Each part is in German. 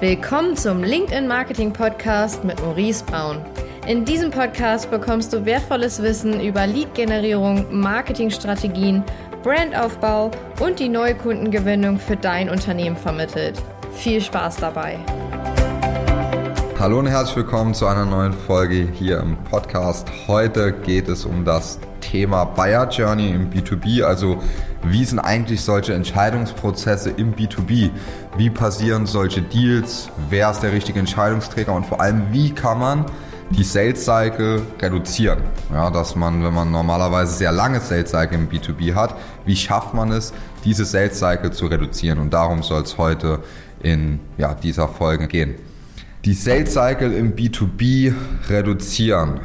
Willkommen zum LinkedIn Marketing Podcast mit Maurice Braun. In diesem Podcast bekommst du wertvolles Wissen über Lead-Generierung, Marketingstrategien, Brandaufbau und die neue Kundengewinnung für dein Unternehmen vermittelt. Viel Spaß dabei! Hallo und herzlich willkommen zu einer neuen Folge hier im Podcast. Heute geht es um das Thema Buyer Journey im B2B, also wie sind eigentlich solche Entscheidungsprozesse im B2B? Wie passieren solche Deals? Wer ist der richtige Entscheidungsträger? Und vor allem, wie kann man die Sales Cycle reduzieren? Ja, dass man, wenn man normalerweise sehr lange Sales Cycle im B2B hat, wie schafft man es, diese Sales Cycle zu reduzieren? Und darum soll es heute in ja, dieser Folge gehen. Die Sales Cycle im B2B reduzieren.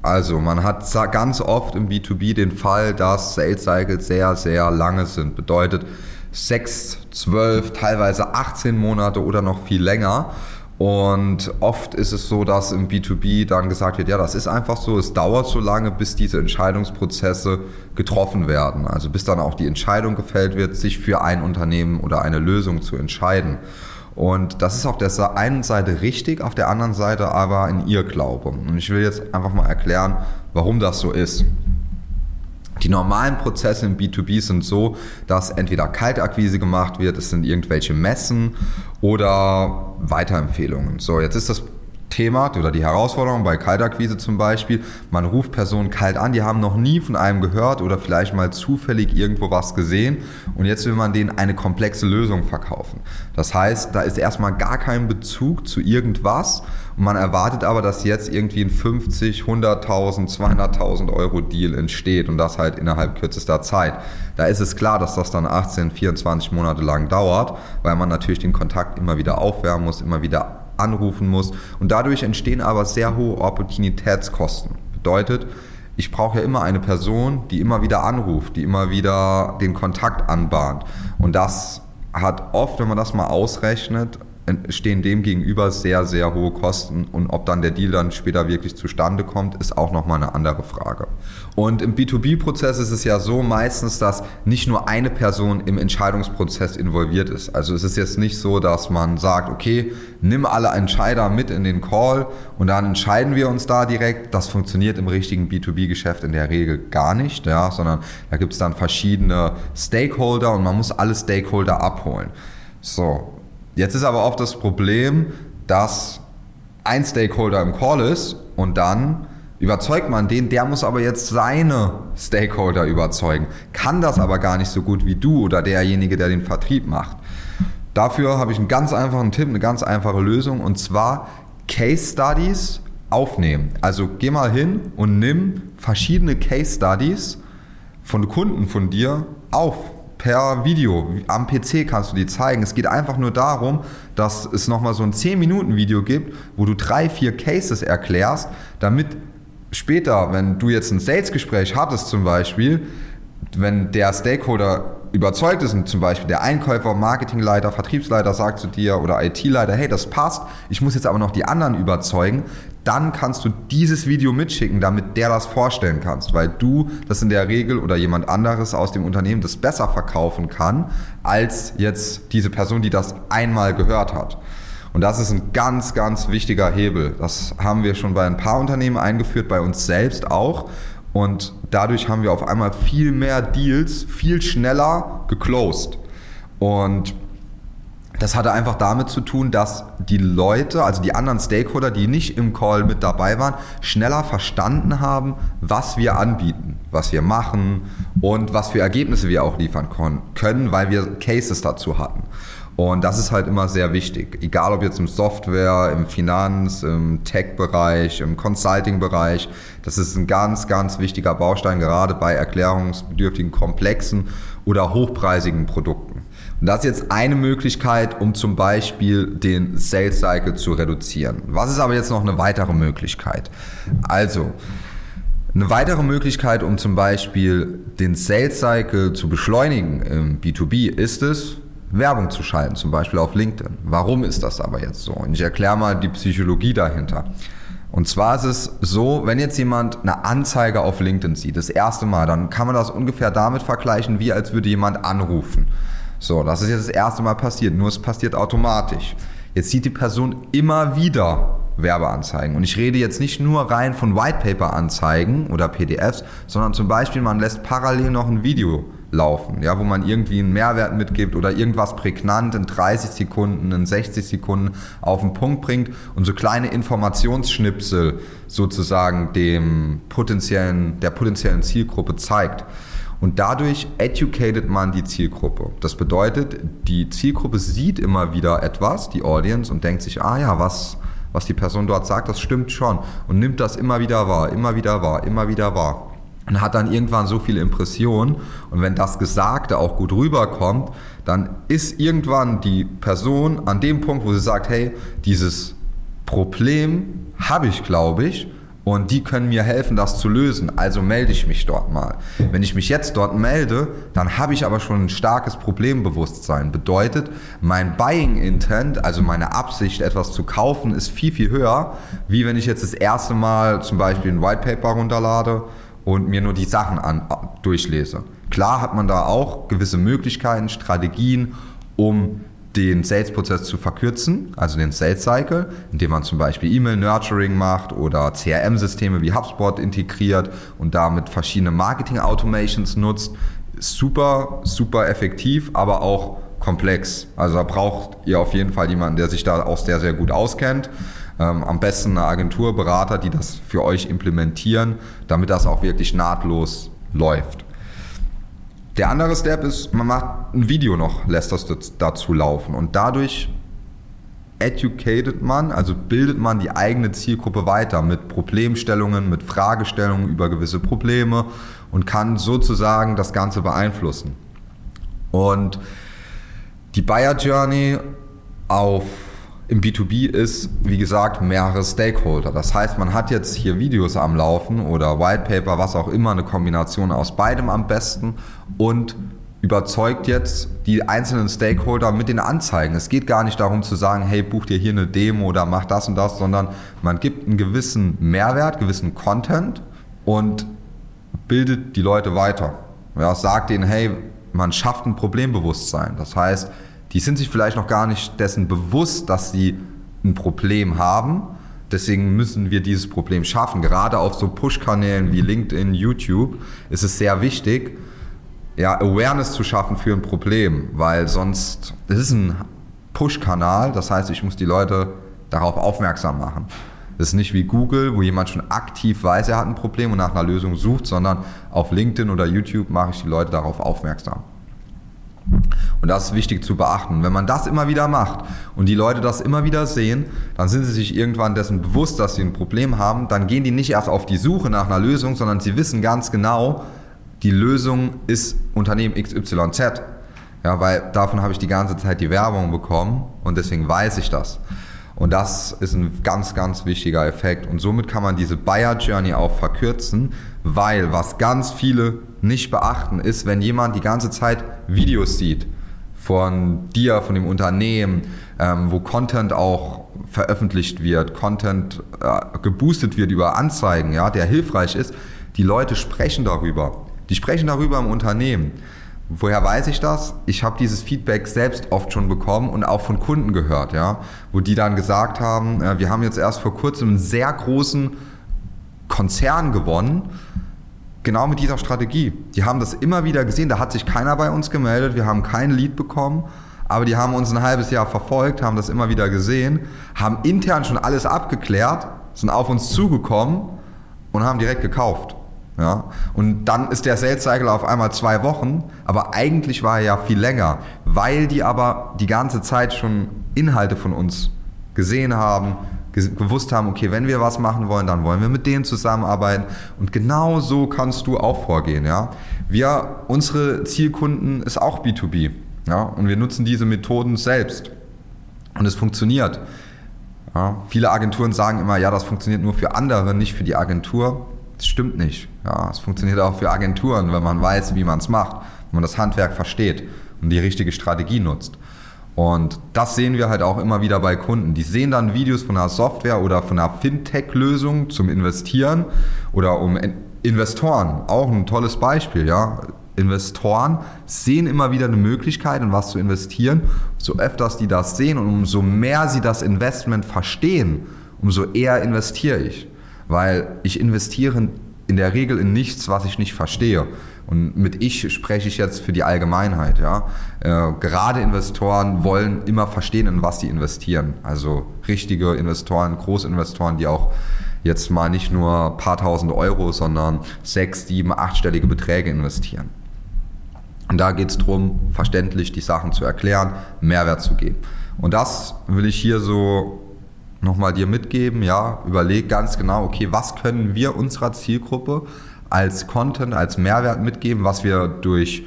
Also man hat ganz oft im B2B den Fall, dass Sales Cycles sehr, sehr lange sind. Bedeutet 6, 12, teilweise 18 Monate oder noch viel länger. Und oft ist es so, dass im B2B dann gesagt wird, ja, das ist einfach so, es dauert so lange, bis diese Entscheidungsprozesse getroffen werden. Also bis dann auch die Entscheidung gefällt wird, sich für ein Unternehmen oder eine Lösung zu entscheiden. Und das ist auf der einen Seite richtig, auf der anderen Seite aber in Irrglaube. Und ich will jetzt einfach mal erklären, warum das so ist. Die normalen Prozesse im B2B sind so, dass entweder Kaltakquise gemacht wird, es sind irgendwelche Messen oder Weiterempfehlungen. So, jetzt ist das Thema oder die Herausforderung bei Kaltakquise zum Beispiel, man ruft Personen kalt an, die haben noch nie von einem gehört oder vielleicht mal zufällig irgendwo was gesehen und jetzt will man denen eine komplexe Lösung verkaufen. Das heißt, da ist erstmal gar kein Bezug zu irgendwas und man erwartet aber, dass jetzt irgendwie ein 50, 100.000, 200.000 Euro Deal entsteht und das halt innerhalb kürzester Zeit. Da ist es klar, dass das dann 18, 24 Monate lang dauert, weil man natürlich den Kontakt immer wieder aufwärmen muss, immer wieder anrufen muss. Und dadurch entstehen aber sehr hohe Opportunitätskosten. Bedeutet, ich brauche ja immer eine Person, die immer wieder anruft, die immer wieder den Kontakt anbahnt. Und das hat oft, wenn man das mal ausrechnet, stehen dem gegenüber sehr, sehr hohe Kosten und ob dann der Deal dann später wirklich zustande kommt, ist auch nochmal eine andere Frage. Und im B2B-Prozess ist es ja so meistens, dass nicht nur eine Person im Entscheidungsprozess involviert ist. Also es ist jetzt nicht so, dass man sagt, okay, nimm alle Entscheider mit in den Call und dann entscheiden wir uns da direkt. Das funktioniert im richtigen B2B-Geschäft in der Regel gar nicht, ja, sondern da gibt es dann verschiedene Stakeholder und man muss alle Stakeholder abholen. So, Jetzt ist aber oft das Problem, dass ein Stakeholder im Call ist und dann überzeugt man den, der muss aber jetzt seine Stakeholder überzeugen, kann das aber gar nicht so gut wie du oder derjenige, der den Vertrieb macht. Dafür habe ich einen ganz einfachen Tipp, eine ganz einfache Lösung und zwar Case Studies aufnehmen. Also geh mal hin und nimm verschiedene Case Studies von Kunden von dir auf per Video. Am PC kannst du die zeigen. Es geht einfach nur darum, dass es nochmal so ein 10-Minuten-Video gibt, wo du drei, vier Cases erklärst, damit später, wenn du jetzt ein Sales-Gespräch hattest zum Beispiel, wenn der Stakeholder überzeugt ist und zum Beispiel der Einkäufer, Marketingleiter, Vertriebsleiter sagt zu dir oder IT-Leiter, hey, das passt, ich muss jetzt aber noch die anderen überzeugen, dann kannst du dieses Video mitschicken, damit der das vorstellen kannst, weil du das in der Regel oder jemand anderes aus dem Unternehmen das besser verkaufen kann, als jetzt diese Person, die das einmal gehört hat. Und das ist ein ganz, ganz wichtiger Hebel. Das haben wir schon bei ein paar Unternehmen eingeführt, bei uns selbst auch. Und dadurch haben wir auf einmal viel mehr Deals, viel schneller geclosed. Und das hatte einfach damit zu tun, dass die Leute, also die anderen Stakeholder, die nicht im Call mit dabei waren, schneller verstanden haben, was wir anbieten, was wir machen und was für Ergebnisse wir auch liefern können, weil wir Cases dazu hatten. Und das ist halt immer sehr wichtig. Egal ob jetzt im Software, im Finanz, im Tech-Bereich, im Consulting-Bereich. Das ist ein ganz, ganz wichtiger Baustein, gerade bei erklärungsbedürftigen, komplexen oder hochpreisigen Produkten. Und das ist jetzt eine Möglichkeit, um zum Beispiel den Sales Cycle zu reduzieren. Was ist aber jetzt noch eine weitere Möglichkeit? Also, eine weitere Möglichkeit, um zum Beispiel den Sales Cycle zu beschleunigen im B2B, ist es, Werbung zu schalten, zum Beispiel auf LinkedIn. Warum ist das aber jetzt so? Und ich erkläre mal die Psychologie dahinter. Und zwar ist es so, wenn jetzt jemand eine Anzeige auf LinkedIn sieht, das erste Mal, dann kann man das ungefähr damit vergleichen, wie als würde jemand anrufen. So, das ist jetzt das erste Mal passiert, nur es passiert automatisch. Jetzt sieht die Person immer wieder Werbeanzeigen. Und ich rede jetzt nicht nur rein von Whitepaper-Anzeigen oder PDFs, sondern zum Beispiel, man lässt parallel noch ein Video laufen, ja, wo man irgendwie einen Mehrwert mitgibt oder irgendwas prägnant in 30 Sekunden, in 60 Sekunden auf den Punkt bringt und so kleine Informationsschnipsel sozusagen dem potenziellen, der potenziellen Zielgruppe zeigt. Und dadurch educated man die Zielgruppe. Das bedeutet, die Zielgruppe sieht immer wieder etwas, die Audience, und denkt sich, ah ja, was, was die Person dort sagt, das stimmt schon. Und nimmt das immer wieder wahr, immer wieder wahr, immer wieder wahr. Und hat dann irgendwann so viele Impressionen und wenn das Gesagte auch gut rüberkommt, dann ist irgendwann die Person an dem Punkt, wo sie sagt, hey, dieses Problem habe ich, glaube ich, und die können mir helfen, das zu lösen. Also melde ich mich dort mal. Wenn ich mich jetzt dort melde, dann habe ich aber schon ein starkes Problembewusstsein. Bedeutet, mein Buying Intent, also meine Absicht, etwas zu kaufen, ist viel, viel höher, wie wenn ich jetzt das erste Mal zum Beispiel ein White Paper runterlade und mir nur die Sachen an, durchlese. Klar hat man da auch gewisse Möglichkeiten, Strategien, um den Sales-Prozess zu verkürzen, also den Sales-Cycle, indem man zum Beispiel E-Mail-Nurturing macht oder CRM-Systeme wie HubSpot integriert und damit verschiedene Marketing-Automations nutzt. Super, super effektiv, aber auch komplex. Also da braucht ihr auf jeden Fall jemanden, der sich da auch sehr, sehr gut auskennt. Ähm, am besten eine Agentur, Berater, die das für euch implementieren, damit das auch wirklich nahtlos läuft. Der andere Step ist, man macht ein Video noch, lässt das dazu laufen und dadurch educated man, also bildet man die eigene Zielgruppe weiter mit Problemstellungen, mit Fragestellungen über gewisse Probleme und kann sozusagen das Ganze beeinflussen. Und die Buyer Journey auf im B2B ist, wie gesagt, mehrere Stakeholder. Das heißt, man hat jetzt hier Videos am Laufen oder White Paper, was auch immer, eine Kombination aus beidem am besten und überzeugt jetzt die einzelnen Stakeholder mit den Anzeigen. Es geht gar nicht darum zu sagen, hey, buch dir hier eine Demo oder mach das und das, sondern man gibt einen gewissen Mehrwert, gewissen Content und bildet die Leute weiter. Ja, sagt ihnen, hey, man schafft ein Problembewusstsein. Das heißt, die sind sich vielleicht noch gar nicht dessen bewusst, dass sie ein Problem haben. Deswegen müssen wir dieses Problem schaffen. Gerade auf so Push-Kanälen wie LinkedIn, YouTube ist es sehr wichtig, ja, Awareness zu schaffen für ein Problem, weil sonst, es ist ein Push-Kanal, das heißt, ich muss die Leute darauf aufmerksam machen. Das ist nicht wie Google, wo jemand schon aktiv weiß, er hat ein Problem und nach einer Lösung sucht, sondern auf LinkedIn oder YouTube mache ich die Leute darauf aufmerksam. Und das ist wichtig zu beachten. Wenn man das immer wieder macht und die Leute das immer wieder sehen, dann sind sie sich irgendwann dessen bewusst, dass sie ein Problem haben. Dann gehen die nicht erst auf die Suche nach einer Lösung, sondern sie wissen ganz genau, die Lösung ist Unternehmen XYZ. Ja, weil davon habe ich die ganze Zeit die Werbung bekommen und deswegen weiß ich das. Und das ist ein ganz, ganz wichtiger Effekt. Und somit kann man diese Buyer Journey auch verkürzen, weil was ganz viele nicht beachten ist, wenn jemand die ganze Zeit Videos sieht von dir, von dem Unternehmen, ähm, wo Content auch veröffentlicht wird, Content äh, geboostet wird über Anzeigen, ja, der hilfreich ist. Die Leute sprechen darüber. Die sprechen darüber im Unternehmen. Woher weiß ich das? Ich habe dieses Feedback selbst oft schon bekommen und auch von Kunden gehört, ja, wo die dann gesagt haben, äh, wir haben jetzt erst vor kurzem einen sehr großen Konzern gewonnen, genau mit dieser Strategie. Die haben das immer wieder gesehen, da hat sich keiner bei uns gemeldet, wir haben kein Lied bekommen, aber die haben uns ein halbes Jahr verfolgt, haben das immer wieder gesehen, haben intern schon alles abgeklärt, sind auf uns zugekommen und haben direkt gekauft. Ja? Und dann ist der Sales Cycle auf einmal zwei Wochen, aber eigentlich war er ja viel länger, weil die aber die ganze Zeit schon Inhalte von uns gesehen haben, gewusst haben, okay, wenn wir was machen wollen, dann wollen wir mit denen zusammenarbeiten. Und genau so kannst du auch vorgehen. Ja? Wir, unsere Zielkunden ist auch B2B. Ja? Und wir nutzen diese Methoden selbst. Und es funktioniert. Ja? Viele Agenturen sagen immer, ja, das funktioniert nur für andere, nicht für die Agentur. Das stimmt nicht. Ja, es funktioniert auch für Agenturen, wenn man weiß, wie man es macht, wenn man das Handwerk versteht und die richtige Strategie nutzt. Und das sehen wir halt auch immer wieder bei Kunden. Die sehen dann Videos von einer Software oder von einer Fintech-Lösung zum Investieren oder um Investoren. Auch ein tolles Beispiel, ja. Investoren sehen immer wieder eine Möglichkeit, in was zu investieren. So öfters die das sehen und umso mehr sie das Investment verstehen, umso eher investiere ich. Weil ich investiere in der Regel in nichts, was ich nicht verstehe. Und mit ich spreche ich jetzt für die Allgemeinheit. Ja? Äh, gerade Investoren wollen immer verstehen, in was sie investieren. Also richtige Investoren, Großinvestoren, die auch jetzt mal nicht nur ein paar tausend Euro, sondern sechs, sieben, achtstellige Beträge investieren. Und da geht es darum, verständlich die Sachen zu erklären, Mehrwert zu geben. Und das will ich hier so nochmal dir mitgeben. Ja, überleg ganz genau, okay, was können wir unserer Zielgruppe als Content, als Mehrwert mitgeben, was wir durch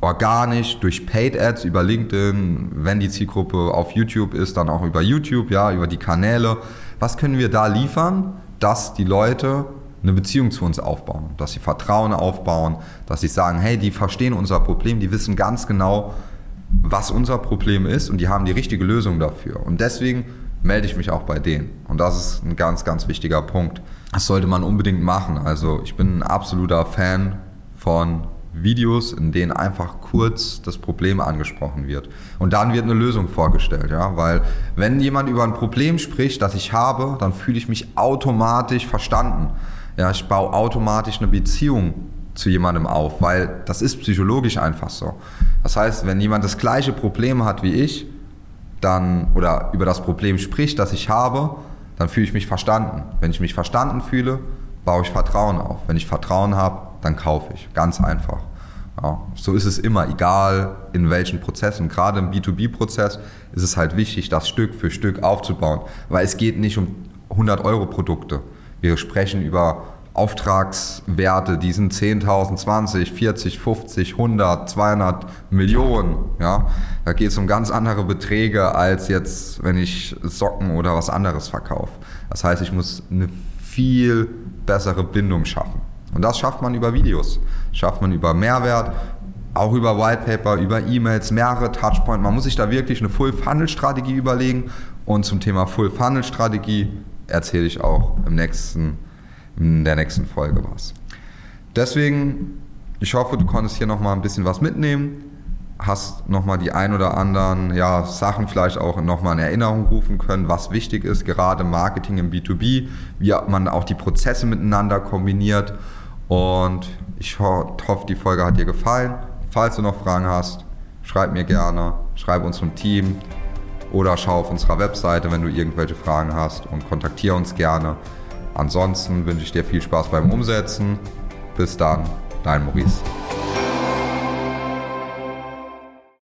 organisch, durch Paid Ads über LinkedIn, wenn die Zielgruppe auf YouTube ist, dann auch über YouTube, ja, über die Kanäle. Was können wir da liefern, dass die Leute eine Beziehung zu uns aufbauen, dass sie Vertrauen aufbauen, dass sie sagen, hey, die verstehen unser Problem, die wissen ganz genau, was unser Problem ist und die haben die richtige Lösung dafür. Und deswegen melde ich mich auch bei denen. Und das ist ein ganz, ganz wichtiger Punkt. Das sollte man unbedingt machen. Also ich bin ein absoluter Fan von Videos, in denen einfach kurz das Problem angesprochen wird. Und dann wird eine Lösung vorgestellt, ja, weil wenn jemand über ein Problem spricht, das ich habe, dann fühle ich mich automatisch verstanden. Ja, ich baue automatisch eine Beziehung zu jemandem auf, weil das ist psychologisch einfach so. Das heißt, wenn jemand das gleiche Problem hat wie ich, dann oder über das Problem spricht, das ich habe, dann fühle ich mich verstanden. Wenn ich mich verstanden fühle, baue ich Vertrauen auf. Wenn ich Vertrauen habe, dann kaufe ich. Ganz einfach. Ja, so ist es immer, egal in welchen Prozessen. Gerade im B2B-Prozess ist es halt wichtig, das Stück für Stück aufzubauen, weil es geht nicht um 100 Euro Produkte. Wir sprechen über Auftragswerte, die sind 10.000, 20, 40, 50, 100, 200 Millionen. Ja? Da geht es um ganz andere Beträge als jetzt, wenn ich Socken oder was anderes verkaufe. Das heißt, ich muss eine viel bessere Bindung schaffen. Und das schafft man über Videos, schafft man über Mehrwert, auch über Whitepaper, über E-Mails, mehrere Touchpoints. Man muss sich da wirklich eine Full-Funnel-Strategie überlegen. Und zum Thema Full-Funnel-Strategie erzähle ich auch im nächsten in der nächsten Folge was. Deswegen, ich hoffe, du konntest hier nochmal ein bisschen was mitnehmen, hast nochmal die ein oder anderen ja, Sachen vielleicht auch nochmal in Erinnerung rufen können, was wichtig ist, gerade Marketing im B2B, wie man auch die Prozesse miteinander kombiniert. Und ich hoffe, die Folge hat dir gefallen. Falls du noch Fragen hast, schreib mir gerne, schreib unserem Team oder schau auf unserer Webseite, wenn du irgendwelche Fragen hast und kontaktiere uns gerne. Ansonsten wünsche ich dir viel Spaß beim Umsetzen. Bis dann, dein Maurice.